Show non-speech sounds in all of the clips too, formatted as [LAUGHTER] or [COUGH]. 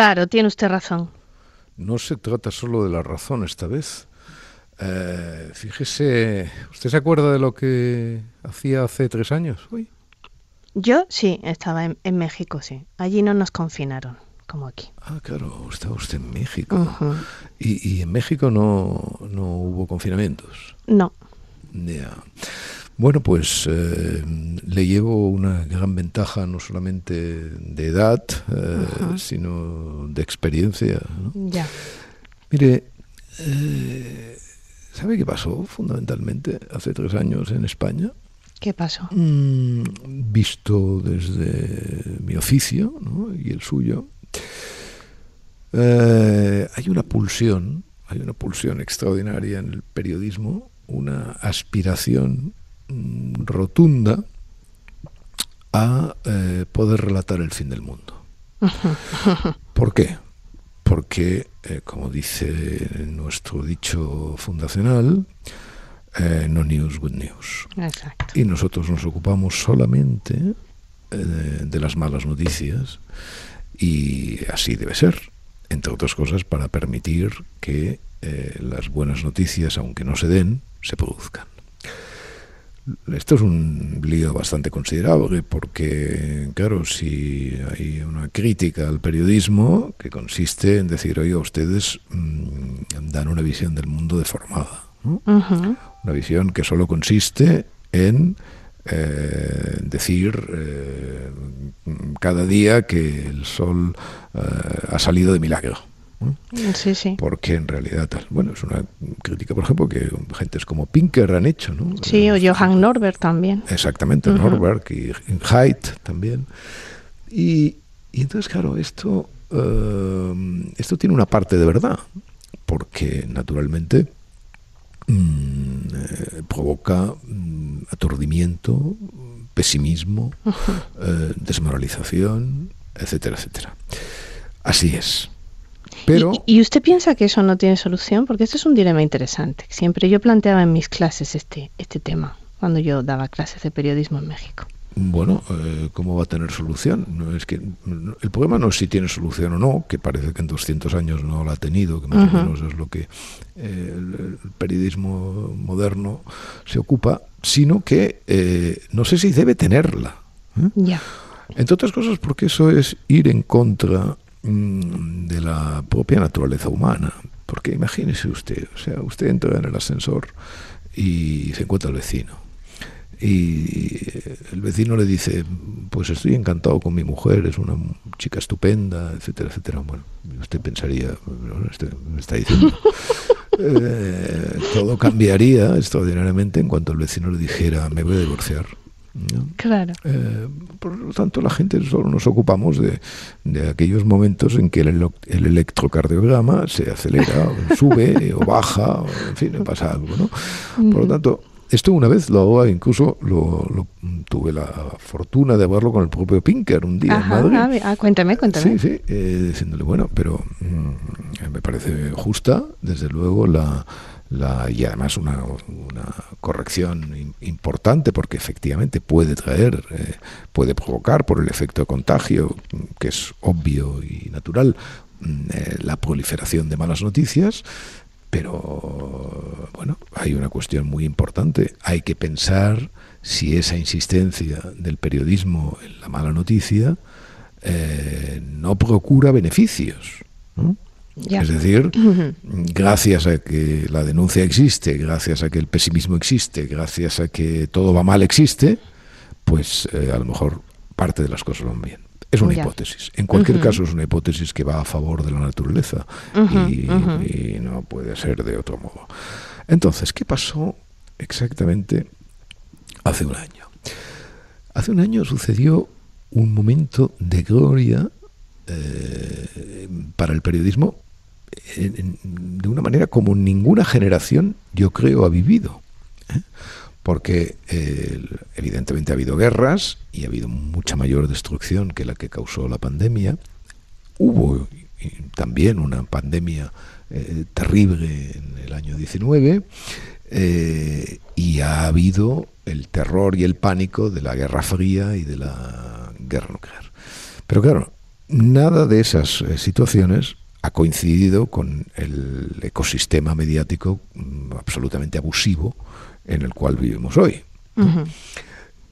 Claro, tiene usted razón. No se trata solo de la razón esta vez. Eh, fíjese, ¿usted se acuerda de lo que hacía hace tres años? Hoy? Yo sí, estaba en, México, sí. Allí no nos confinaron, como aquí. Ah, claro, estaba usted en México. y, en México no, no hubo confinamientos? No. Ya. Bueno, pues eh, le llevo una gran ventaja no solamente de edad, eh, sino de experiencia. Ya. Mire, eh, ¿sabe qué pasó fundamentalmente hace tres años en España? ¿Qué pasó? Mm, visto desde mi oficio y el suyo, hay una pulsión, hay una pulsión extraordinaria en el periodismo, una aspiración rotunda a eh, poder relatar el fin del mundo. [LAUGHS] ¿Por qué? Porque, eh, como dice nuestro dicho fundacional, eh, no news, good news. Y nosotros nos ocupamos solamente de las malas noticias y así debe ser, entre otras cosas, para permitir que las buenas noticias, aunque no se den, se produzcan. Esto es un lío bastante considerable porque, claro, si hay una crítica al periodismo que consiste en decir, oye, ustedes mm, dan una visión del mundo deformada, una visión que solo consiste en eh, decir eh, cada día que el sol eh, ha salido de milagro. Sí, sí. Porque en realidad, bueno, es una crítica, por ejemplo, que gentes como Pinker han hecho, ¿no? Sí, o Johann Norberg también. Exactamente, Norberg y Haidt también. Y, entonces, claro, esto, eh, esto tiene una parte de verdad, porque naturalmente mm, eh, provoca mm, aturdimiento, pesimismo, eh, desmoralización, etcétera, etcétera. Así es. ¿Y, usted piensa que eso no tiene solución? Porque esto es un dilema interesante. Siempre yo planteaba en mis clases este, este tema, cuando yo daba clases de periodismo en México. Bueno, eh, ¿cómo va a tener solución? No es que el problema no es si tiene solución o no, que parece que en 200 años no la ha tenido, que más o menos es lo que eh, el, periodismo moderno se ocupa, sino que eh, no sé si debe tenerla. Ya. Entre otras cosas porque eso es ir en contra de la propia naturaleza humana. Porque imagínese usted, o sea, usted entra en el ascensor y se encuentra el vecino. Y el vecino le dice, pues estoy encantado con mi mujer, es una chica estupenda, etcétera, etcétera. Bueno, usted pensaría, este me está diciendo, [LAUGHS] eh, todo cambiaría extraordinariamente en cuanto el vecino le dijera, me voy a divorciar. Claro. Eh, por lo tanto, la gente solo nos ocupamos de, de aquellos momentos en que el, el electrocardiograma se acelera, o [LAUGHS] sube o baja, o, en fin, pasa algo. ¿no? Por lo tanto, esto una vez lo incluso lo, tuve la fortuna de verlo con el propio Pinker un día en Madrid. Ah, cuéntame, cuéntame. Sí, sí, eh, diciéndole, bueno, pero mm, me parece justa, desde luego, la y además una, corrección importante porque efectivamente puede traer, eh, puede provocar por el efecto de contagio, que es obvio y natural, mm, eh, la proliferación de malas noticias, pero bueno, hay una cuestión muy importante. Hay que pensar si esa insistencia del periodismo en la mala noticia eh, no procura beneficios. Es decir, gracias a que la denuncia existe, gracias a que el pesimismo existe, gracias a que todo va mal existe, pues eh, a lo mejor parte de las cosas van bien. Es una hipótesis. En cualquier caso, es una hipótesis que va a favor de la naturaleza y, no puede ser de otro modo. Entonces, ¿qué pasó exactamente hace un año? Hace un año sucedió un momento de gloria eh, para el periodismo de una manera como ninguna generación, yo creo, ha vivido. ¿eh? Porque evidentemente ha habido guerras y ha habido mucha mayor destrucción que la que causó la pandemia. Hubo también una pandemia eh, terrible en el año 19 eh, y ha habido el terror y el pánico de la Guerra Fría y de la guerra nuclear. Pero claro, nada de esas eh, situaciones ha coincidido con el ecosistema mediático mm, absolutamente abusivo en el cual vivimos hoy.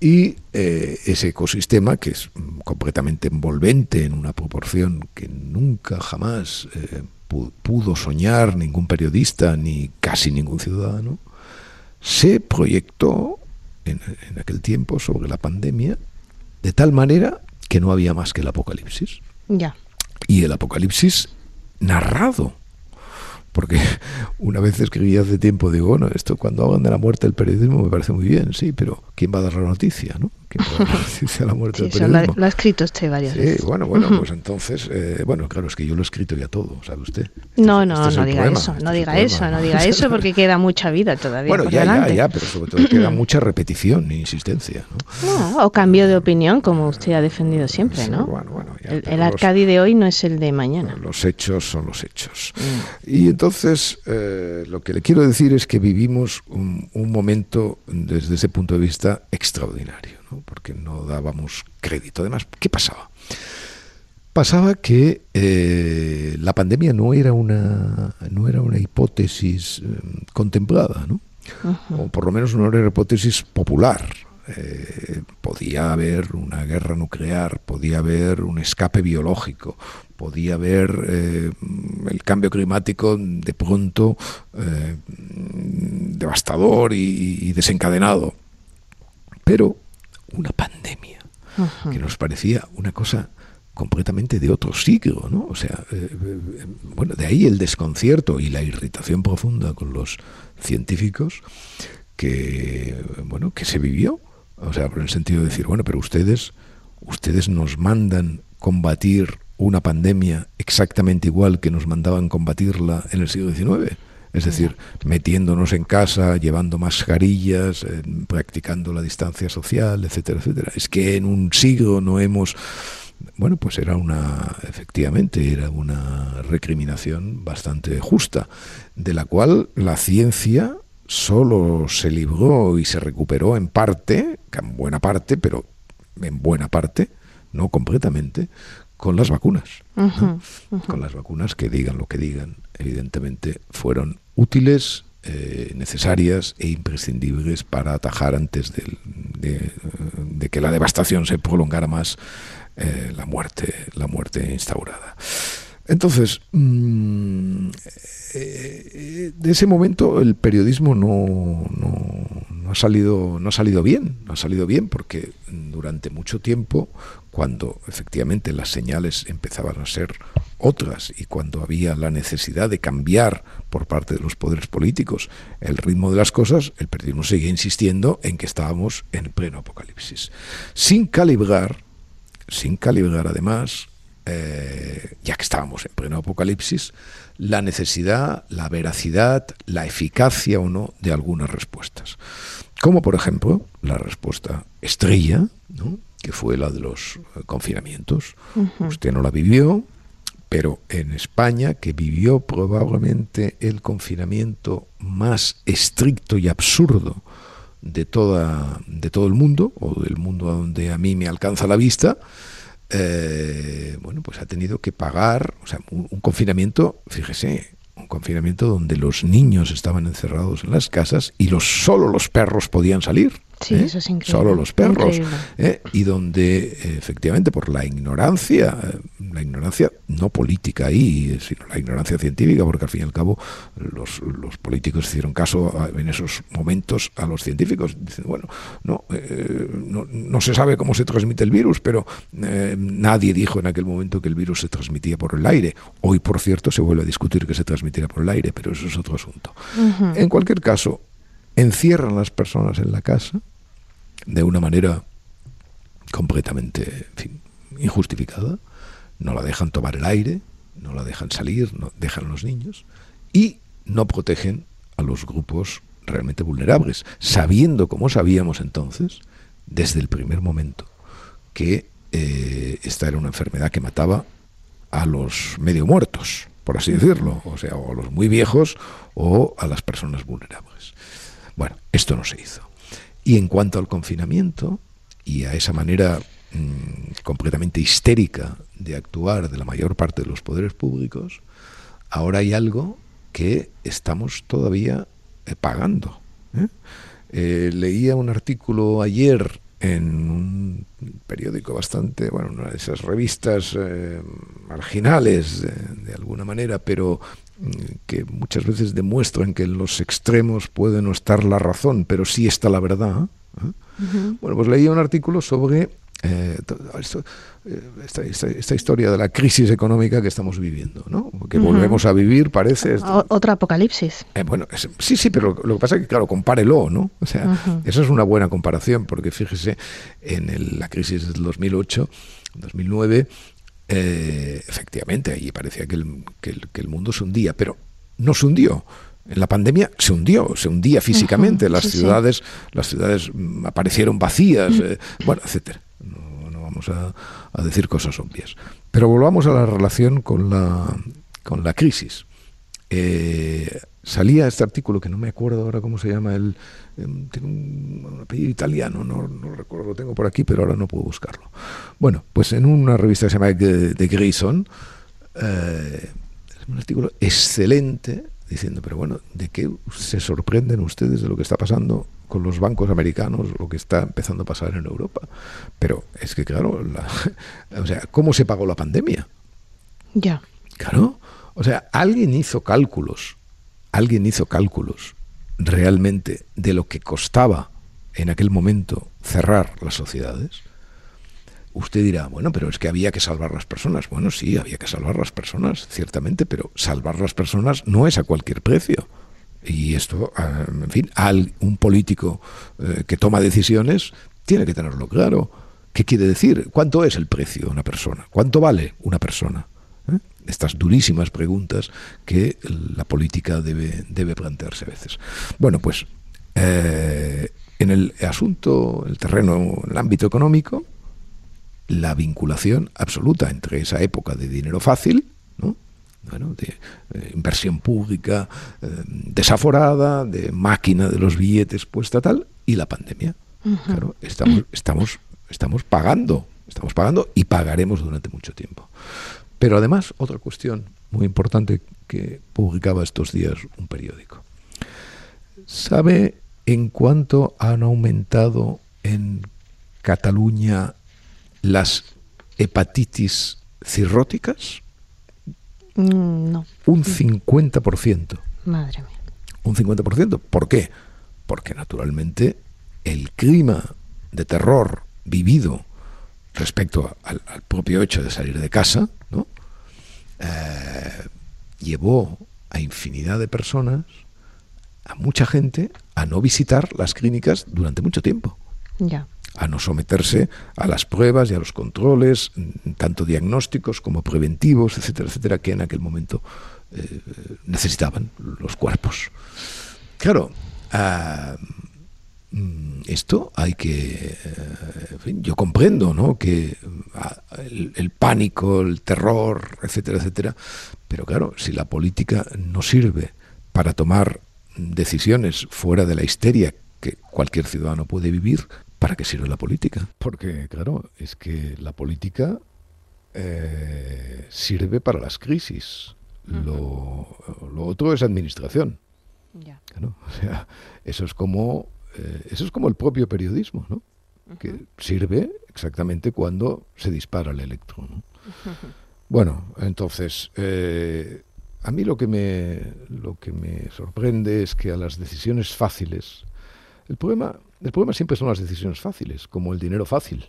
Y ese ecosistema, que es mm, completamente envolvente en una proporción que nunca jamás pudo soñar ningún periodista ni casi ningún ciudadano, se proyectó en, aquel tiempo sobre la pandemia de tal manera que no había más que el apocalipsis. Ya. Y el apocalipsis narrado porque [LAUGHS] una vez escribí hace tiempo, digo, bueno, esto cuando hablan de la muerte del periodismo me parece muy bien, sí, pero ¿quién va a dar la noticia, no? ¿Quién va a [LAUGHS] dar la muerte del periodismo? Lo, ha escrito usted varias sí, bueno, bueno, pues entonces, eh, bueno, claro, es que yo lo he escrito ya todo, ¿sabe usted? Este no, no, este no diga eso, no diga eso, no diga eso, porque queda mucha vida todavía Bueno, ya, ya, ya, pero sobre todo queda [LAUGHS] mucha repetición e insistencia, ¿no? o cambio de opinión, como usted ha defendido siempre, ¿no? Bueno, bueno, el, el Arcadi de hoy no es el de mañana. Los hechos son los hechos. Mm. Y entonces... Eh, lo que le quiero decir es que vivimos un, momento desde ese punto de vista extraordinario, porque no dábamos crédito. Además, ¿qué pasaba? Pasaba que eh, la pandemia no era una, no era una hipótesis eh, contemplada, ¿no? o por lo menos no era una hipótesis popular. podía haber una guerra nuclear, podía haber un escape biológico, podía haber eh, el cambio climático de pronto eh, devastador y, desencadenado. Pero una pandemia que nos parecía una cosa completamente de otro siglo, ¿no? O sea, eh, bueno, de ahí el desconcierto y la irritación profunda con los científicos que, bueno, que se vivió. O sea, por el sentido de decir, bueno, pero ustedes, ustedes nos mandan combatir una pandemia exactamente igual que nos mandaban combatirla en el siglo XIX. Es decir, metiéndonos en casa, llevando mascarillas, eh, practicando la distancia social, etcétera, etcétera. Es que en un siglo no hemos... Bueno, pues era una, efectivamente, era una recriminación bastante justa, de la cual la ciencia solo se libró y se recuperó en parte, en buena parte, pero en buena parte, no completamente, con las vacunas. Con las vacunas que digan lo que digan, evidentemente fueron útiles, eh, necesarias e imprescindibles para atajar antes de, que la devastación se prolongara más eh, la muerte, la muerte instaurada. Entonces, mm, eh, de ese momento el periodismo no, no, ha salido, no ha salido bien, no ha salido bien porque durante mucho tiempo cuando efectivamente las señales empezaban a ser otras y cuando había la necesidad de cambiar por parte de los poderes políticos el ritmo de las cosas, el periodismo seguía insistiendo en que estábamos en pleno apocalipsis. Sin calibrar, sin calibrar además, eh, ya que estábamos en pleno apocalipsis, la necesidad, la veracidad, la eficacia o no de algunas respuestas. Como por ejemplo la respuesta estrella, ¿no? Que fue la de los eh, confinamientos. Usted no la vivió, pero en España, que vivió probablemente el confinamiento más estricto y absurdo de, toda, de todo el mundo, o del mundo a donde a mí me alcanza la vista, eh, bueno, pues ha tenido que pagar, o sea, un, un confinamiento, fíjese, un confinamiento donde los niños estaban encerrados en las casas y los, solo los perros podían salir. Sí, ¿eh? eso es increíble. Solo los perros. ¿eh? Y donde, efectivamente, por la ignorancia, la ignorancia no política ahí, sino la ignorancia científica, porque al fin y al cabo los, los políticos hicieron caso en esos momentos a los científicos. Dicen, bueno, no, eh, no, no, se sabe cómo se transmite el virus, pero nadie dijo en aquel momento que el virus se transmitía por el aire. Hoy, por cierto, se vuelve a discutir que se transmitiera por el aire, pero eso es otro asunto. En cualquier caso, encierran a las personas en la casa de una manera completamente injustificada, no la dejan tomar el aire, no la dejan salir, no dejan a los niños y no protegen a los grupos realmente vulnerables, sabiendo como sabíamos entonces, desde el primer momento, que eh, esta era una enfermedad que mataba a los medio muertos, por así decirlo, o sea, o a los muy viejos o a las personas vulnerables. Bueno, esto no se hizo. Y en cuanto al confinamiento y a esa manera mm, completamente histérica de actuar de la mayor parte de los poderes públicos, ahora hay algo que estamos todavía eh, pagando. ¿eh? Eh, leía un artículo ayer en un periódico bastante, bueno, una de esas revistas marginales de, alguna manera, pero que muchas veces demuestran que en los extremos puede no estar la razón, pero sí está la verdad. Bueno, pues leía un artículo sobre eh, eh, esta, historia de la crisis económica que estamos viviendo, ¿no? Que volvemos a vivir, parece. Otra apocalipsis. Eh, bueno, sí, sí, pero lo que pasa es que, claro, compárelo, ¿no? O sea, esa es una buena comparación, porque fíjese, en la crisis del 2008, 2009, efectivamente, ahí parecía que el, que, el, mundo se hundía, pero no se hundió. En la pandemia se hundió, se hundía físicamente, las ciudades, las ciudades mm, aparecieron vacías, bueno, etcétera vamos a, decir cosas obvias. Pero volvamos a la relación con la, con la crisis. Eh, salía este artículo que no me acuerdo ahora cómo se llama, el, tiene un, apellido italiano, no, no, recuerdo, lo tengo por aquí, pero ahora no puedo buscarlo. Bueno, pues en una revista que se llama The, Grayson, eh, es un artículo excelente diciendo, pero bueno, ¿de qué se sorprenden ustedes de lo que está pasando con los bancos americanos, lo que está empezando a pasar en Europa? Pero es que, claro, [LAUGHS] o sea, ¿cómo se pagó la pandemia? Ya. Claro. O sea, alguien hizo cálculos, alguien hizo cálculos realmente de lo que costaba en aquel momento cerrar las sociedades usted dirá, bueno, pero es que había que salvar las personas. Bueno, sí, había que salvar las personas, ciertamente, pero salvar las personas no es a cualquier precio. Y esto, ah, en fin, un político eh, que toma decisiones tiene que tenerlo claro. ¿Qué quiere decir? ¿Cuánto es el precio de una persona? ¿Cuánto vale una persona? Estas durísimas preguntas que la política debe, debe plantearse a veces. Bueno, pues eh, en el asunto, el terreno, en el ámbito económico, la vinculación absoluta entre esa época de dinero fácil, ¿no? bueno, de eh, inversión pública eh, desaforada, de máquina de los billetes puesta tal, y la pandemia. Claro, estamos, estamos, estamos pagando, estamos pagando y pagaremos durante mucho tiempo. Pero además, otra cuestión muy importante que publicaba estos días un periódico. ¿Sabe en cuánto han aumentado en Cataluña las hepatitis cirróticas? Mm, no. Un 50%. Madre mía. Un 50%. ¿Por qué? Porque naturalmente el clima de terror vivido respecto al, propio hecho de salir de casa, ¿no? Eh, llevó a infinidad de personas, a mucha gente, a no visitar las clínicas durante mucho tiempo. Ya a no someterse a las pruebas y a los controles, tanto diagnósticos como preventivos, etcétera, etcétera, que en aquel momento eh, necesitaban los cuerpos. Claro, ah, esto hay que... Eh, yo comprendo ¿no? que ah, el, pánico, el terror, etcétera, etcétera, pero claro, si la política no sirve para tomar decisiones fuera de la histeria que cualquier ciudadano puede vivir, ¿para qué sirve la política? Porque, claro, es que la política eh, sirve para las crisis. lo, otro es administración. o sea, eso es como eh, eso es como el propio periodismo, ¿no? Que sirve exactamente cuando se dispara el electrón. [LAUGHS] Bueno, entonces eh, a mí lo que me lo que me sorprende es que a las decisiones fáciles el problema el problema siempre son las decisiones fáciles, como el dinero fácil.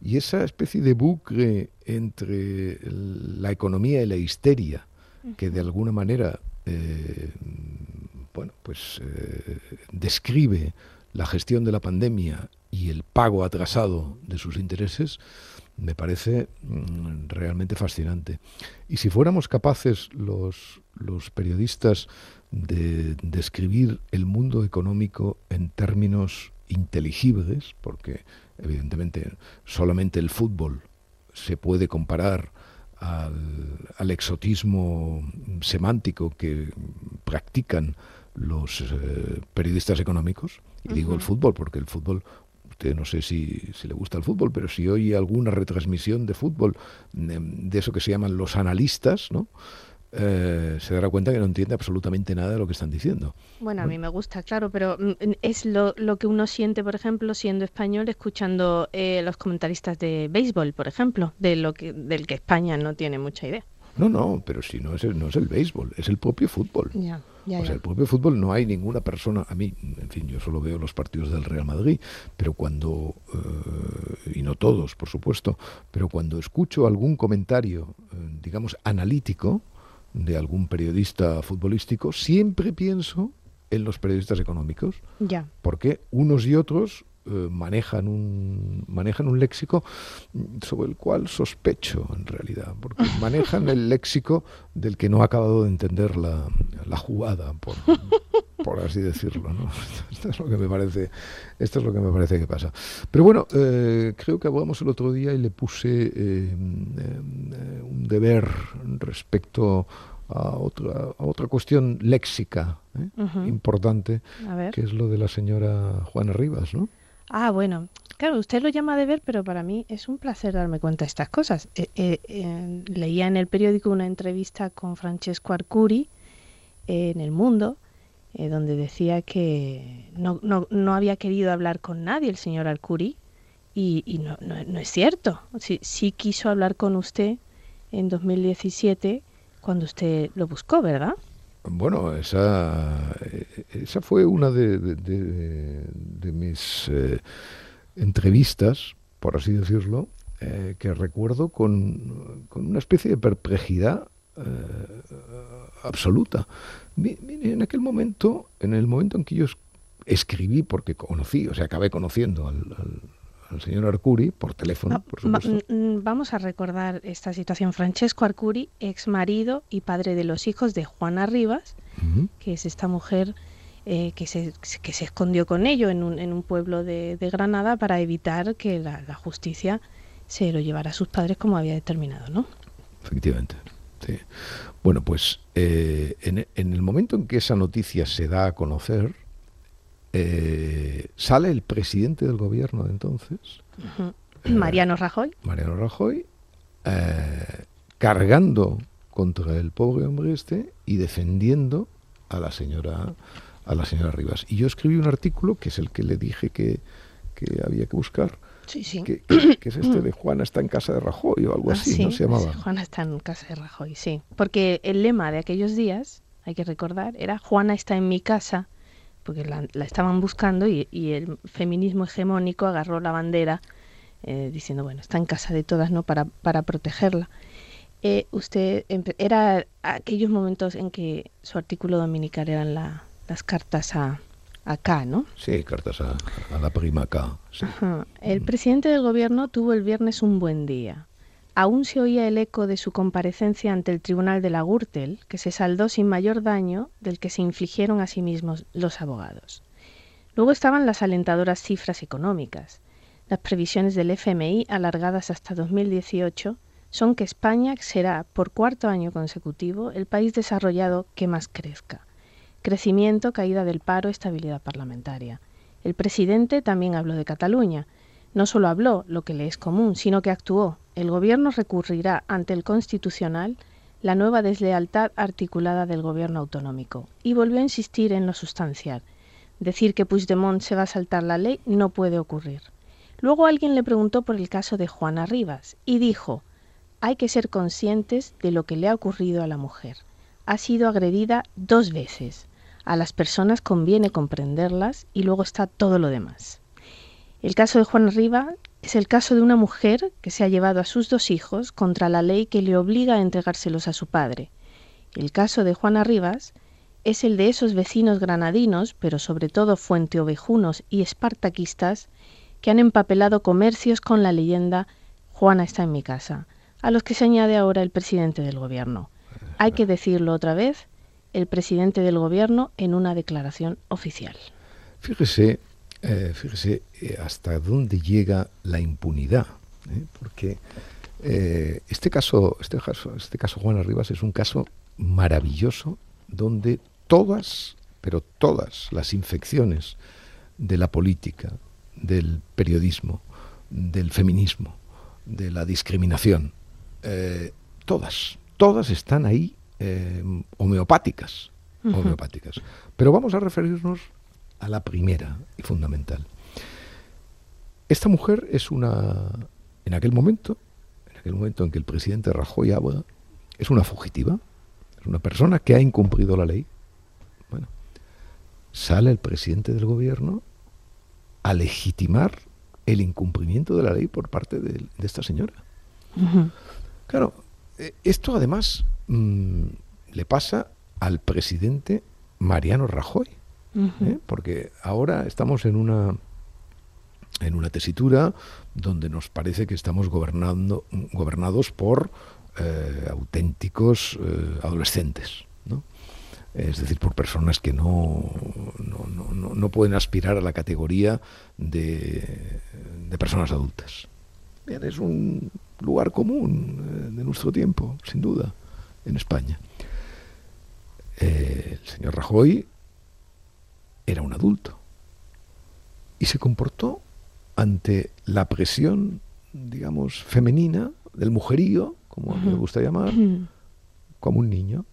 Y esa especie de bucle entre la economía y la histeria, que de alguna manera eh, bueno, pues, eh, describe la gestión de la pandemia y el pago atrasado de sus intereses, me parece mm, realmente fascinante. Y si fuéramos capaces los, los periodistas de describir el mundo económico en términos inteligibles, porque evidentemente solamente el fútbol se puede comparar al, exotismo semántico que practican los eh, periodistas económicos, y digo el fútbol porque el fútbol usted no sé si, si, le gusta el fútbol, pero si oye alguna retransmisión de fútbol, de, de, eso que se llaman los analistas, ¿no? Eh, se dará cuenta que no entiende absolutamente nada de lo que están diciendo. Bueno, a mí me gusta, claro, pero mm, es lo, lo, que uno siente, por ejemplo, siendo español, escuchando eh, los comentaristas de béisbol, por ejemplo, de lo que, del que España no tiene mucha idea. No, no, pero si no es el, no es el béisbol, es el propio fútbol. Ya, o sea, el propio fútbol no hay ninguna persona, a mí, en fin, yo solo veo los partidos del Real Madrid, pero cuando, eh, y no todos, por supuesto, pero cuando escucho algún comentario, digamos, analítico, de algún periodista futbolístico, siempre pienso en los periodistas económicos. Ya. Porque unos y otros eh, manejan, un, manejan un léxico sobre el cual sospecho en realidad, porque [LAUGHS] manejan el léxico del que no ha acabado de entender la, la jugada, por, por así decirlo. ¿no? [LAUGHS] Esto es lo que me parece, esto es lo que me parece que pasa. Pero bueno, eh, creo que hablamos el otro día y le puse eh, eh, un deber respecto a otra, a otra cuestión léxica importante, que es lo de la señora Juana Rivas, ¿no? Ah, bueno, claro, usted lo llama deber, pero para mí es un placer darme cuenta de estas cosas. leía en el periódico una entrevista con Francesco Arcuri en El Mundo, eh, donde decía que no, no, no, había querido hablar con nadie el señor Alcuri y, y no, no, es cierto. Sí, sí, quiso hablar con usted en 2017 cuando usted lo buscó, ¿verdad? Bueno, esa, esa fue una de, de, mis eh, entrevistas, por así decirlo, eh, que recuerdo con, con, una especie de perplejidad absoluta. En aquel momento, en el momento en que yo escribí, porque conocí, o sea, acabé conociendo al, señor Arcuri por teléfono, por supuesto. Vamos a recordar esta situación. Francesco Arcuri, ex marido y padre de los hijos de Juana Rivas, que es esta mujer eh, que, se, que se escondió con ello en un, en un pueblo de, Granada para evitar que la, la, justicia se lo llevara a sus padres como había determinado, ¿no? Efectivamente. Sí. Bueno, pues eh, en, el momento en que esa noticia se da a conocer, eh, sale el presidente del gobierno de entonces, eh, [CLEARS THROAT] Mariano Rajoy. Mariano Rajoy, cargando contra el pobre hombre este y defendiendo a la señora a la señora Rivas. Y yo escribí un artículo que es el que le dije que, que había que buscar Sí, sí. Que, es este [CLEARS THROAT] de Juana está en casa de Rajoy o algo ah, así, ¿no se llamaba? Juana está en casa de Rajoy, sí. Porque el lema de aquellos días, hay que recordar, era Juana está en mi casa, porque la, estaban buscando y, el feminismo hegemónico agarró la bandera eh, diciendo, bueno, está en casa de todas, ¿no? Para, para protegerla. Eh, usted, era aquellos momentos en que su artículo dominical eran las cartas a, acá, ¿no? Sí, cartas a, la prima acá. El presidente del gobierno tuvo el viernes un buen día. Aún se oía el eco de su comparecencia ante el tribunal de la Gürtel, que se saldó sin mayor daño del que se infligieron a sí mismos los abogados. Luego estaban las alentadoras cifras económicas. Las previsiones del FMI, alargadas hasta 2018, son que España será, por cuarto año consecutivo, el país desarrollado que más crezca. Crecimiento, caída del paro, estabilidad parlamentaria. El presidente también habló de Cataluña. No solo habló, lo que le es común, sino que actuó. El gobierno recurrirá ante el Constitucional la nueva deslealtad articulada del gobierno autonómico y volvió a insistir en lo sustancial. Decir que Puigdemont se va a saltar la ley no puede ocurrir. Luego alguien le preguntó por el caso de Juana Rivas y dijo, hay que ser conscientes de lo que le ha ocurrido a la mujer. Ha sido agredida dos veces a las personas conviene comprenderlas y luego está todo lo demás. El caso de Juan Riva es el caso de una mujer que se ha llevado a sus dos hijos contra la ley que le obliga a entregárselos a su padre. El caso de Juana Rivas es el de esos vecinos granadinos, pero sobre todo fuenteovejunos y espartaquistas, que han empapelado comercios con la leyenda Juana está en mi casa, a los que se añade ahora el presidente del gobierno. Hay que decirlo otra vez, el presidente del gobierno en una declaración oficial. Fíjese, eh, fíjese eh, hasta dónde llega la impunidad, ¿eh? porque este caso, este caso, este caso Juana Rivas es un caso maravilloso donde todas, pero todas las infecciones de la política, del periodismo, del feminismo, de la discriminación, todas, todas están ahí homeopáticas, homeopáticas. Pero vamos a referirnos a la primera y fundamental. Esta mujer es una, en aquel momento, en aquel momento en que el presidente Rajoy habla, es una fugitiva, es una persona que ha incumplido la ley. Bueno, sale el presidente del gobierno a legitimar el incumplimiento de la ley por parte de, esta señora. Claro, eh, esto además mm, le pasa al presidente Mariano Rajoy. ¿Eh? porque ahora estamos en una en una tesitura donde nos parece que estamos gobernando, gobernados por eh, auténticos eh, adolescentes, ¿no? es decir, por personas que no, no, no, pueden aspirar a la categoría de, de personas adultas. es un lugar común de nuestro tiempo, sin duda, en España. el señor Rajoy era un adulto. Y se comportó ante la presión, digamos, femenina, del mujerío, como me gusta llamar, como un niño,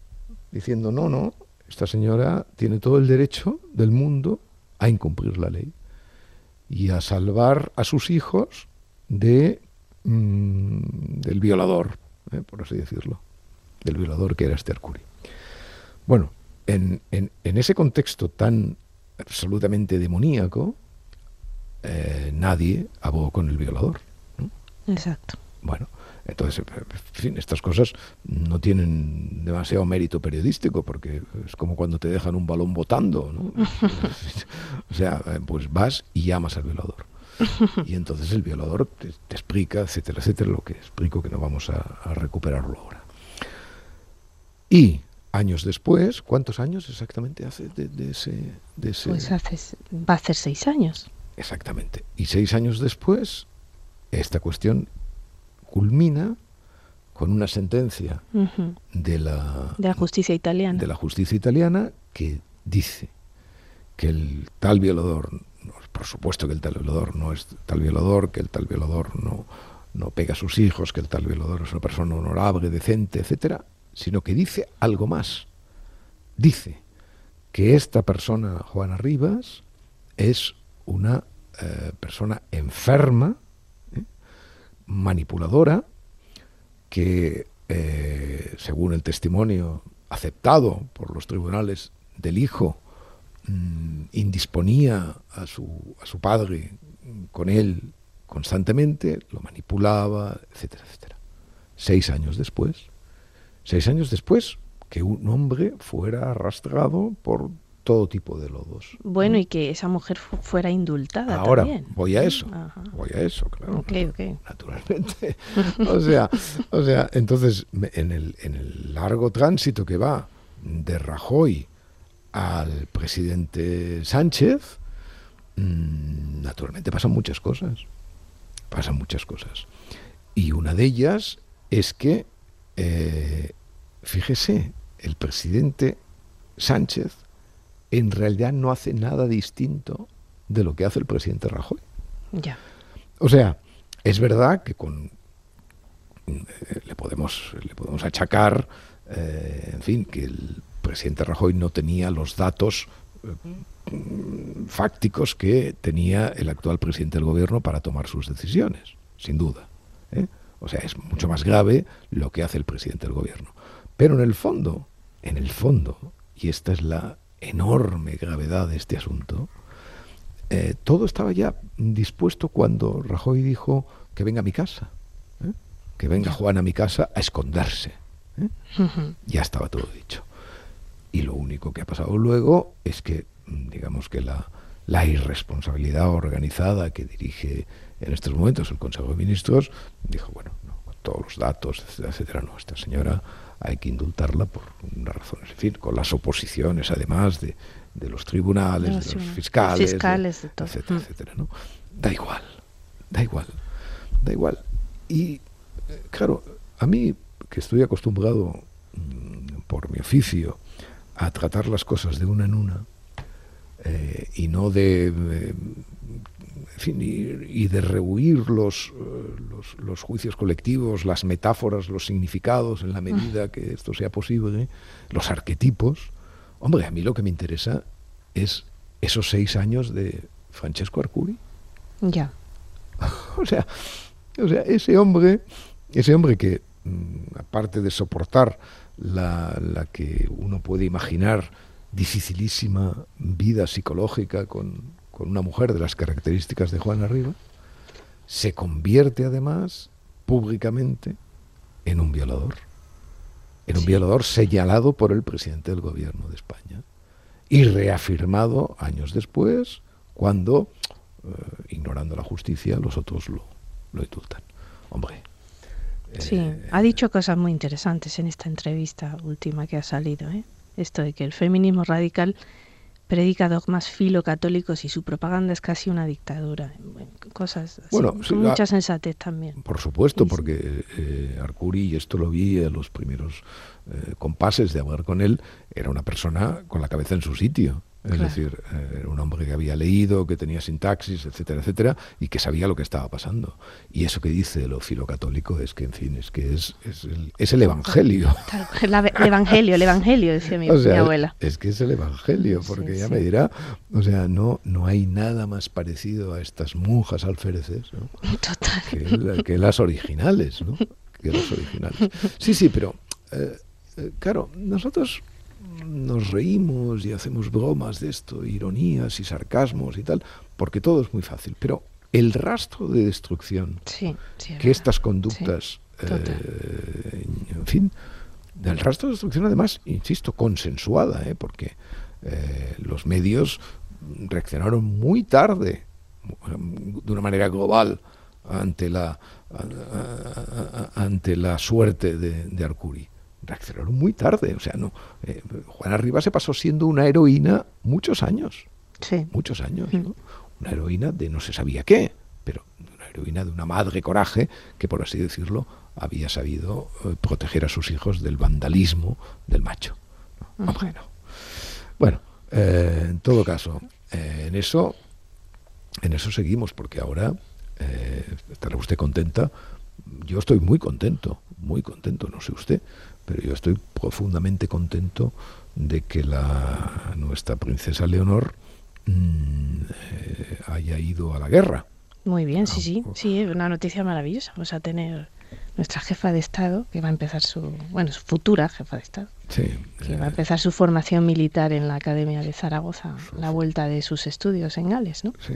diciendo, no, no, esta señora tiene todo el derecho del mundo a incumplir la ley y a salvar a sus hijos de, mm, del violador, eh, por así decirlo, del violador que era este Arcuri. Bueno, en, en, en ese contexto tan absolutamente demoníaco, eh, nadie abogó con el violador. Exacto. Bueno, entonces, en fin, estas cosas no tienen demasiado mérito periodístico, porque es como cuando te dejan un balón botando, ¿no? [LAUGHS] o sea, eh, pues vas y llamas al violador. [LAUGHS] Y entonces el violador te, explica, etcétera, etcétera, lo que explico que no vamos a, a recuperarlo ahora. Y años después, ¿cuántos años exactamente hace de, ese, Pues hace, va a ser seis años. Exactamente. Y seis años después, esta cuestión culmina con una sentencia de, la, de la justicia italiana. De la justicia italiana que dice que el tal violador, por supuesto que el tal violador no es tal violador, que el tal violador no, no pega a sus hijos, que el tal violador es una persona honorable, decente, etcétera, sino que dice algo más. Dice que esta persona, Juana Rivas, es una eh, persona enferma, ¿eh? manipuladora, que, eh, según el testimonio aceptado por los tribunales del hijo, mm, indisponía a su, a su padre con él constantemente, lo manipulaba, etcétera, etcétera. Seis años después, seis años después, que un hombre fuera arrastrado por todo tipo de lodos. Bueno, y que esa mujer fuera indultada. Ahora, voy a eso, voy a eso, claro. Naturalmente. o sea, o sea, entonces, en el, en el largo tránsito que va de Rajoy al presidente Sánchez, mm, naturalmente pasan muchas cosas. Pasan muchas cosas. Y una de ellas es que eh, fíjese, el presidente Sánchez en realidad no hace nada distinto de lo que hace el presidente Rajoy. Ya. O sea, es verdad que con eh, le podemos le podemos achacar, eh, en fin, que el presidente Rajoy no tenía los datos fácticos que tenía el actual presidente del gobierno para tomar sus decisiones, sin duda. O sea, es mucho más grave lo que hace el presidente del gobierno. Pero en el fondo, en el fondo, y esta es la enorme gravedad de este asunto, eh, todo estaba ya dispuesto cuando Rajoy dijo que venga a mi casa, ¿eh? que venga Juan a mi casa a esconderse. ¿eh? Ya estaba todo dicho. Y lo único que ha pasado luego es que, digamos que la, la irresponsabilidad organizada que dirige en estos momentos el Consejo de Ministros, dijo, bueno, todos los datos, etcétera, etcétera, no, esta señora hay que indultarla por unas razones, en fin, con las oposiciones además de, los tribunales, de los fiscales, etcétera, mm. etcétera, ¿no? Da igual, da igual, da igual. Y, eh, claro, a mí, que estoy acostumbrado mm, por mi oficio a tratar las cosas de una en una, eh, y no de, y, de rehuir eh, los, los, juicios colectivos, las metáforas, los significados en la medida que esto sea posible, los arquetipos. Hombre, a mí lo que me interesa es esos seis años de Francesco Arcuri. Ya. [LAUGHS] o sea, o sea, ese hombre, ese hombre que, mm, aparte de soportar la, la que uno puede imaginar dificilísima vida psicológica con, una mujer de las características de Juana Rivas, se convierte además públicamente en un violador. En un violador señalado por el presidente del gobierno de España y reafirmado años después cuando, eh, ignorando la justicia, los otros lo, lo indultan. Hombre. Sí, eh, ha dicho cosas muy interesantes en esta entrevista última que ha salido. ¿eh? esto de que el feminismo radical predica dogmas filocatólicos y su propaganda es casi una dictadura. Cosas así, mucha sensatez también. Por supuesto, porque eh, Arcuri, y esto lo vi en los primeros eh, compases de hablar con él, era una persona con la cabeza en su sitio. Es decir, eh, era un hombre que había leído, que tenía sintaxis, etcétera, etcétera, y que sabía lo que estaba pasando. Y eso que dice lo filocatólico es que, en fin, es que es, es, el, es el Evangelio. el Evangelio, el Evangelio, decía mi, [LAUGHS] abuela. Es que es el Evangelio, porque ya me dirá, o sea, no, no hay nada más parecido a estas monjas alféreces Total. Que, las originales, ¿no? Que las originales. Sí, sí, pero, eh, eh, claro, nosotros nos reímos y hacemos bromas de esto, ironías y sarcasmos y tal, porque todo es muy fácil. Pero el rastro de destrucción que estas conductas, eh, en fin, del rastro de destrucción además, insisto, consensuada, ¿eh? porque eh, los medios reaccionaron muy tarde, de una manera global, ante la, ante la suerte de, de Arcuri reaccionaron muy tarde. O sea, no. Eh, Juana Rivas se pasó siendo una heroína muchos años. Sí. Muchos años. Una heroína de no se sabía qué, pero una heroína de una madre coraje que, por así decirlo, había sabido eh, proteger a sus hijos del vandalismo del macho. Bueno, bueno eh, en todo caso, en eso, en eso seguimos, porque ahora estará usted contenta. Yo estoy muy contento, muy contento, no sé usted, pero yo estoy profundamente contento de que la, nuestra princesa Leonor mm, eh, haya ido a la guerra. Muy bien, sí, sí, sí, una noticia maravillosa. Vamos a tener nuestra jefa de Estado, que va a empezar su, bueno, su futura jefa de Estado, sí, que va a empezar su formación militar en la Academia de Zaragoza, la vuelta de sus estudios en Gales, ¿no? Sí,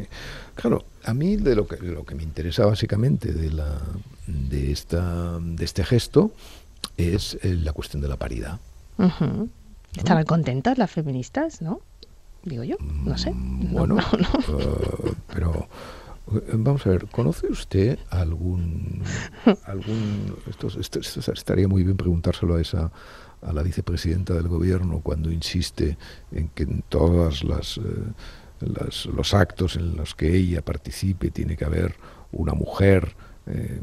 claro, a mí de lo que, lo que me interesa básicamente de, la, de, esta, de este gesto es eh, la cuestión de la paridad. Estarán contentas las feministas, ¿no? Digo yo, no sé. Mm, bueno, eh, pero eh, vamos a ver, ¿conoce usted algún algún esto, estaría muy bien preguntárselo a esa a la vicepresidenta del gobierno cuando insiste en que en todas las, los actos en los que ella participe tiene que haber una mujer eh,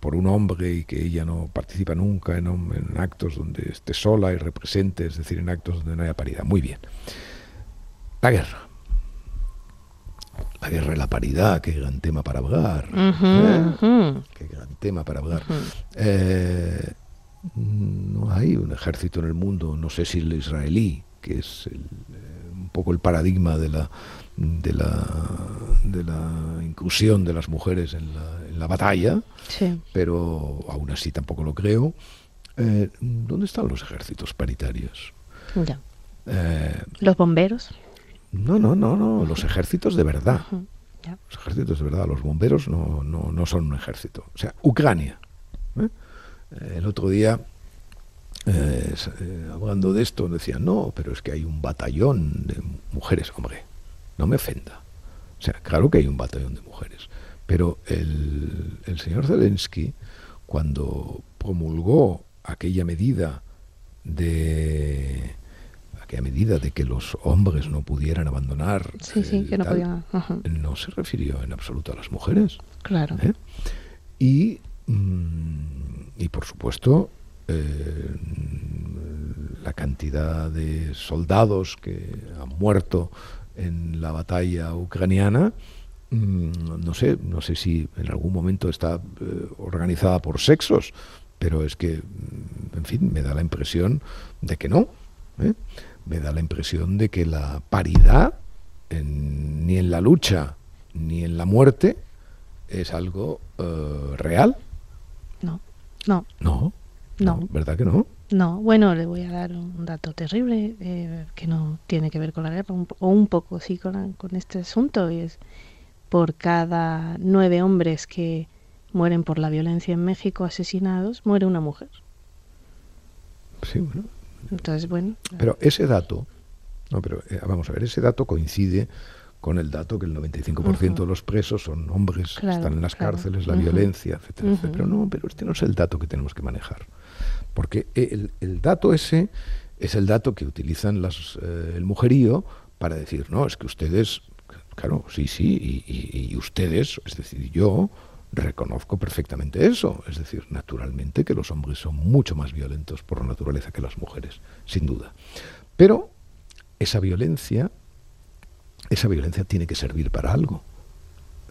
por un hombre y que ella no participa nunca en, actos donde esté sola y represente, es decir, en actos donde no haya paridad. Muy bien. La guerra. La guerra y la paridad, qué gran tema para hablar. ¿eh? Qué gran tema para hablar. Eh, hay un ejército en el mundo, no sé si el israelí, que es un poco el paradigma de la, de la, de la inclusión de las mujeres en la, en la batalla, pero aún así tampoco lo creo. Eh, ¿Dónde están los ejércitos paritarios? Ya. Eh, ¿Los bomberos? No, no, no, no, los ejércitos de verdad. Los ejércitos de verdad, los bomberos no, no, no son un ejército. O sea, Ucrania. ¿eh? El otro día, hablando de esto, decían, no, pero es que hay un batallón de mujeres. Hombre, no me ofenda, sea, claro que hay un batallón de mujeres, pero el, el señor Zelensky, cuando promulgó aquella medida de aquella medida de que los hombres no pudieran abandonar sí, sí, que no, podían, no se refirió en absoluto a las mujeres claro ¿eh? y mm, y por supuesto eh, la cantidad de soldados que han muerto en la batalla ucraniana mm, no sé no sé si en algún momento está eh, organizada por sexos pero es que mm, en fin me da la impresión de que no ¿eh? me da la impresión de que la paridad ni en la lucha ni en la muerte es algo real. No no. No no. ¿Verdad que no? No, bueno, le voy a dar un dato terrible eh, que no tiene que ver con la guerra, o un poco sí con, con este asunto, y es por cada nueve hombres que mueren por la violencia en México asesinados, muere una mujer. Sí, bueno. Entonces, bueno. Pero ese dato, no, pero eh, vamos a ver, ese dato coincide con el dato que el 95% de los presos son hombres, están en las cárceles, la violencia, etcétera, etcétera. Pero no, pero este no es el dato que tenemos que manejar. Porque el, dato ese es el dato que utilizan eh, el mujerío para decir, no, es que ustedes, claro, sí, sí, y, ustedes, es decir, yo reconozco perfectamente eso. Es decir, naturalmente que los hombres son mucho más violentos por naturaleza que las mujeres, sin duda. Pero esa violencia, esa violencia tiene que servir para algo.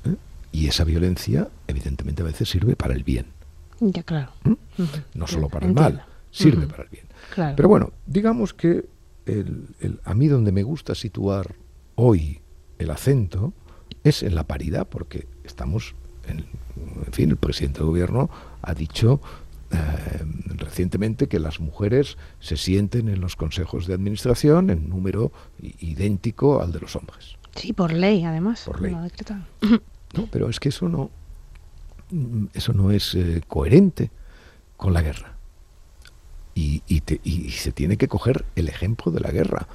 ¿eh? Y esa violencia, evidentemente, a veces sirve para el bien. Ya, claro. ¿Mm? No solo para el mal, sirve para el bien. Pero bueno, digamos que el, a mí donde me gusta situar hoy el acento es en la paridad, porque estamos, en, fin, el presidente del gobierno ha dicho eh, recientemente que las mujeres se sienten en los consejos de administración en número idéntico al de los hombres. Sí, por ley, además. Por ley. No, pero es que eso no, eso no es eh, coherente con la guerra. Y, se tiene que coger el ejemplo de la guerra,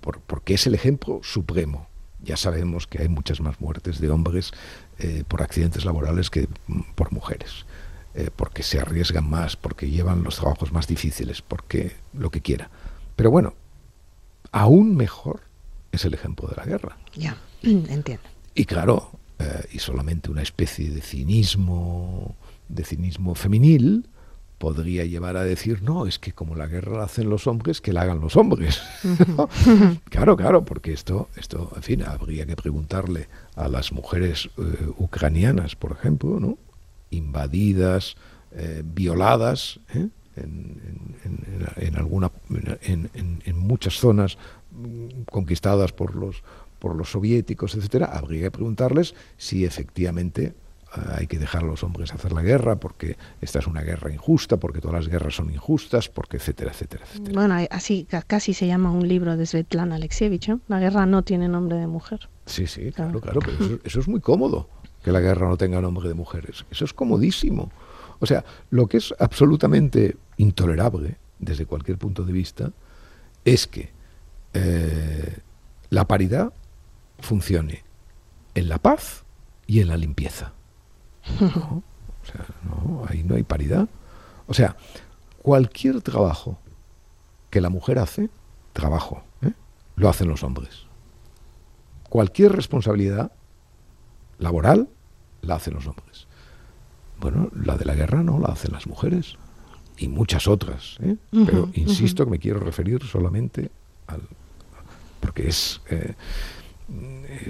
porque es el ejemplo supremo. Ya sabemos que hay muchas más muertes de hombres eh, por accidentes laborales que mm, por mujeres, eh, porque se arriesgan más, porque llevan los trabajos más difíciles, porque lo que quiera. Pero bueno, aún mejor es el ejemplo de la guerra. Ya, [CLEARS THROAT] entiendo. Y claro, eh, y solamente una especie de cinismo, de cinismo femenil, podría llevar a decir, no, es que como la guerra la hacen los hombres, que la hagan los hombres. [LAUGHS] claro, claro, porque esto, esto, en fin, habría que preguntarle a las mujeres eh, ucranianas, por ejemplo, ¿no? invadidas, eh, violadas, en, en, alguna, en, muchas zonas mm, conquistadas por los por los soviéticos, etcétera, habría que preguntarles si efectivamente eh, hay que dejar a los hombres hacer la guerra porque esta es una guerra injusta, porque todas las guerras son injustas, porque etcétera, etcétera, etcétera. Bueno, así casi se llama un libro de Svetlana Alexievich, ¿no? La guerra no tiene nombre de mujer. Sí, sí, claro, claro, pero eso, es muy cómodo, que la guerra no tenga nombre de mujeres. Eso es comodísimo. O sea, lo que es absolutamente intolerable desde cualquier punto de vista es que eh, la paridad funcione en la paz y en la limpieza. No, [LAUGHS] o sea, no, ahí no hay paridad. O sea, cualquier trabajo que la mujer hace, trabajo, ¿eh? lo hacen los hombres. Cualquier responsabilidad laboral la hacen los hombres. Bueno, la de la guerra no la hacen las mujeres y muchas otras. ¿eh? Pero insisto que me quiero referir solamente al... porque es... Eh,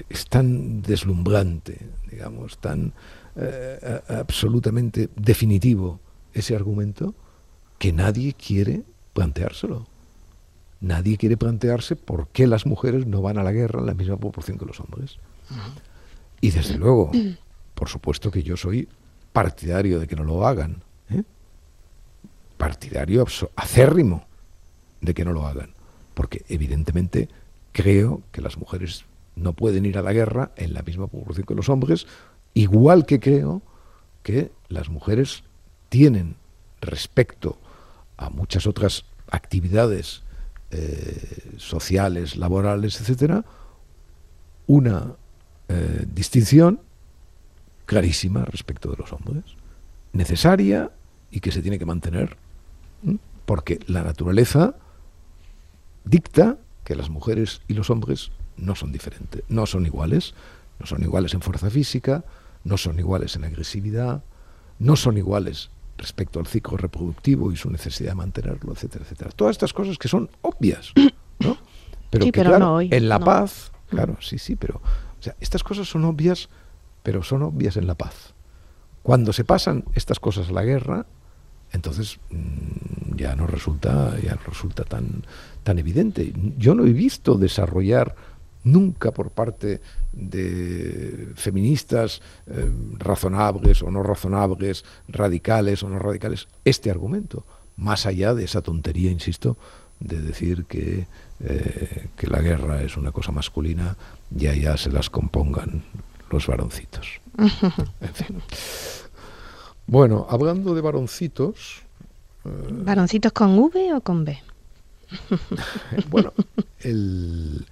es tan deslumbrante, digamos, tan eh, absolutamente definitivo ese argumento que nadie quiere planteárselo. Nadie quiere plantearse por qué las mujeres no van a la guerra en la misma proporción que los hombres. Y desde luego, por supuesto que yo soy partidario de que no lo hagan. ¿eh? Partidario acérrimo de que no lo hagan. Porque evidentemente creo que las mujeres no pueden ir a la guerra en la misma proporción que los hombres, igual que creo que las mujeres tienen respecto a muchas otras actividades eh, sociales, laborales, etcétera, una eh, distinción clarísima respecto de los hombres, necesaria y que se tiene que mantener, porque la naturaleza dicta que las mujeres y los hombres no son diferentes, no son iguales, no son iguales en fuerza física, no son iguales en agresividad, no son iguales respecto al ciclo reproductivo y su necesidad de mantenerlo, etcétera, etcétera. Todas estas cosas que son obvias, ¿no? [COUGHS] Pero, que, claro, en la paz, claro, sí, sí, pero o sea, estas cosas son obvias, pero son obvias en la paz. Cuando se pasan estas cosas a la guerra, entonces mm, ya no resulta, ya resulta tan, tan evidente. Yo no he visto desarrollar nunca por parte de feministas eh, razonables o no razonables, radicales o no radicales, este argumento, más allá de esa tontería, insisto, de decir que, eh, que la guerra es una cosa masculina y allá se las compongan los varoncitos. [LAUGHS] en fin. Bueno, hablando de varoncitos... Eh, ¿Varoncitos con V o con B? [LAUGHS] bueno, el,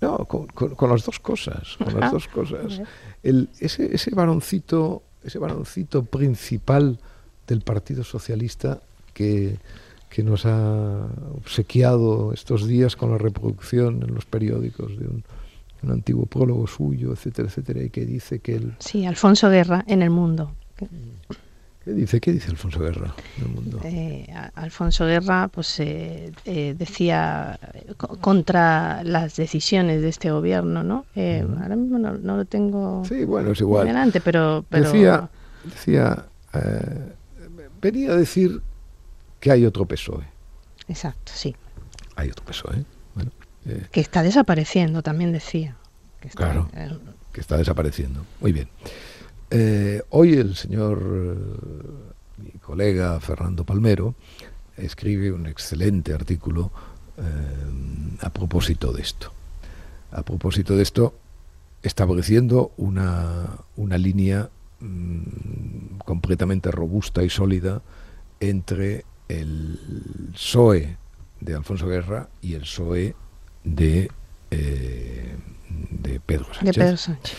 no, con, las dos cosas, con las dos cosas. El, ese, ese varoncito, ese varoncito principal del Partido Socialista que, que nos ha obsequiado estos días con la reproducción en los periódicos de un, un antiguo prólogo suyo, etcétera, etcétera, y que dice que él... Sí, Alfonso Guerra en el mundo. ¿Qué dice? ¿Qué dice Alfonso Guerra en el mundo? Eh, Alfonso Guerra pues eh, eh, decía contra las decisiones de este gobierno, ¿no? Ahora mismo no, lo tengo sí, bueno, es igual. delante, pero... Decía, decía venía a decir que hay otro PSOE. Exacto, sí. Hay otro PSOE. Bueno, que está desapareciendo, también decía. claro, que está desapareciendo. Muy bien. Eh, hoy el señor, eh, mi colega Fernando Palmero, escribe un excelente artículo eh, a propósito de esto. A propósito de esto, estableciendo una, una línea mm, completamente robusta y sólida entre el PSOE de Alfonso Guerra y el PSOE de, de Pedro Sánchez. De Pedro Sánchez.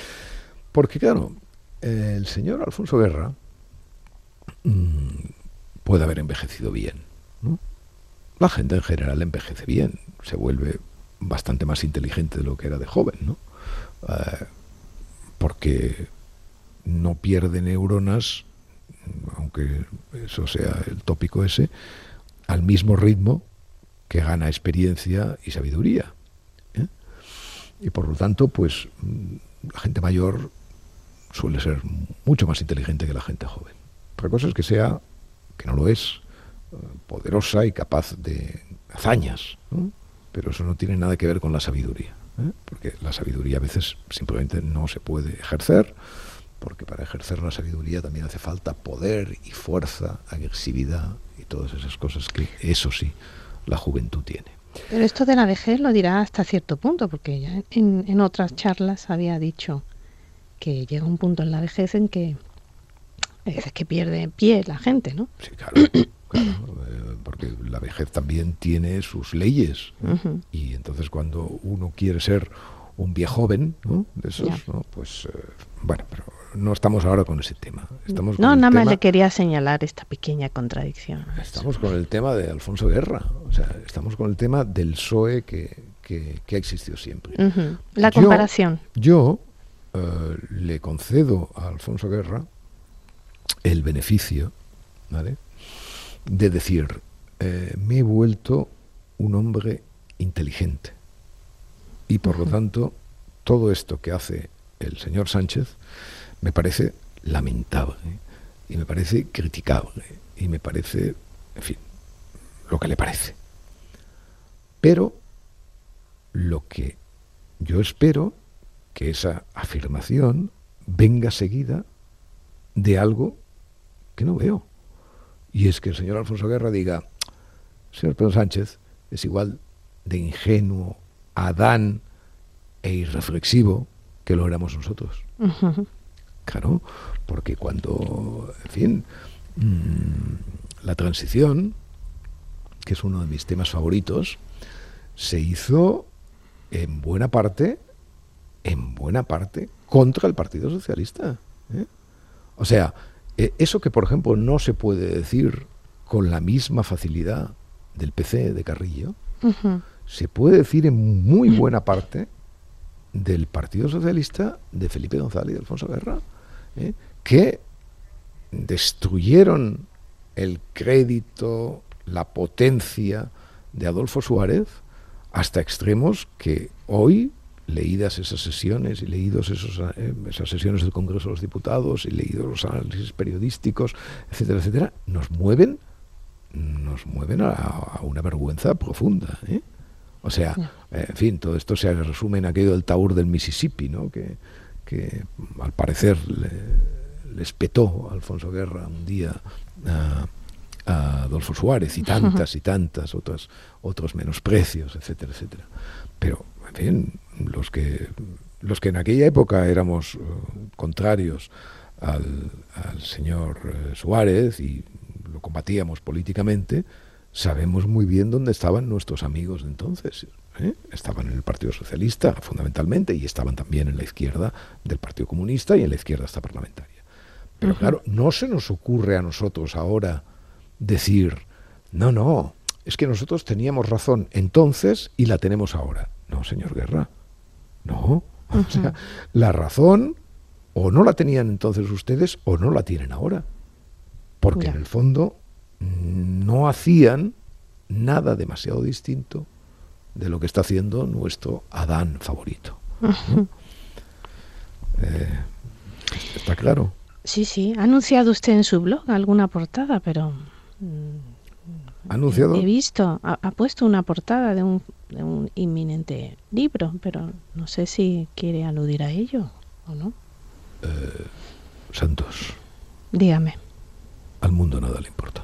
Porque claro, el señor Alfonso Guerra mm, puede haber envejecido bien. La gente en general envejece bien, se vuelve bastante más inteligente de lo que era de joven, ¿no? Eh, porque no pierde neuronas, aunque eso sea el tópico ese, al mismo ritmo que gana experiencia y sabiduría. ¿eh? Y por lo tanto, pues mm, la gente mayor suele ser mucho más inteligente que la gente joven. Otra cosa es que sea, que no lo es, eh, poderosa y capaz de hazañas, pero eso no tiene nada que ver con la sabiduría, ¿eh? porque la sabiduría a veces simplemente no se puede ejercer, porque para ejercer la sabiduría también hace falta poder y fuerza, agresividad y todas esas cosas que eso sí, la juventud tiene. Pero esto de la vejez lo dirá hasta cierto punto, porque ya en, en otras charlas había dicho que llega un punto en la vejez en que es que pierde pie la gente, ¿no? Sí, [COUGHS] claro, eh, porque la vejez también tiene sus leyes. Y entonces cuando uno quiere ser un viejo joven, ¿no? De esos, ¿no? Pues eh, bueno, pero no estamos ahora con ese tema. Estamos no, nada más le quería señalar esta pequeña contradicción. Estamos con el tema de Alfonso Guerra, o sea, estamos con el tema del PSOE que, que, ha existido siempre. La comparación. Yo, eh, le concedo a Alfonso Guerra el beneficio de decir, eh, me he vuelto un hombre inteligente. Y por lo tanto todo esto que hace el señor Sánchez me parece lamentable y me parece criticable y me parece, en fin, lo que le parece. Pero lo que yo espero que esa afirmación venga seguida de algo que no veo. Y es que el señor Alfonso Guerra diga, señor Pedro Sánchez es igual de ingenuo, adán e irreflexivo que lo éramos nosotros. Claro, porque cuando, en fin, mm, la transición, que es uno de mis temas favoritos, se hizo en buena parte en buena parte contra el Partido Socialista. ¿eh? O sea, eh, eso que, por ejemplo, no se puede decir con la misma facilidad del PC de Carrillo, se puede decir en muy buena parte del Partido Socialista de Felipe González y de Alfonso Guerra, ¿eh? que destruyeron el crédito, la potencia de Adolfo Suárez hasta extremos que hoy, leídas esas sesiones y leídos esos, eh, esas sesiones del Congreso de los Diputados y leídos los análisis periodísticos, etcétera, etcétera, nos mueven, nos mueven a, una vergüenza profunda. ¿eh? O sea, en fin, todo esto se resume en aquello del Taur del Mississippi, ¿no? que, que al parecer le, les petó Alfonso Guerra un día a, Adolfo Suárez y tantas y tantas otras otros menosprecios, etcétera, etcétera. Pero, en fin, los que los que en aquella época éramos uh, contrarios al, al señor uh, Suárez y lo combatíamos políticamente, sabemos muy bien dónde estaban nuestros amigos de entonces. ¿eh? Estaban en el Partido Socialista, fundamentalmente, y estaban también en la izquierda del Partido Comunista y en la izquierda hasta parlamentaria. Pero claro, no se nos ocurre a nosotros ahora decir, no, no, es que nosotros teníamos razón entonces y la tenemos ahora. No, señor Guerra, no. O sea, la razón o no la tenían entonces ustedes o no la tienen ahora. Porque en el fondo no hacían nada demasiado distinto de lo que está haciendo nuestro Adán favorito. [LAUGHS] Eh, ¿Está claro? Sí, sí. ¿Ha anunciado usted en su blog alguna portada? Pero... ¿Ha anunciado? He visto, ha, puesto una portada de un, de un, inminente libro, pero no sé si quiere aludir a ello o no. Eh, Santos. Dígame. Al mundo nada le importa.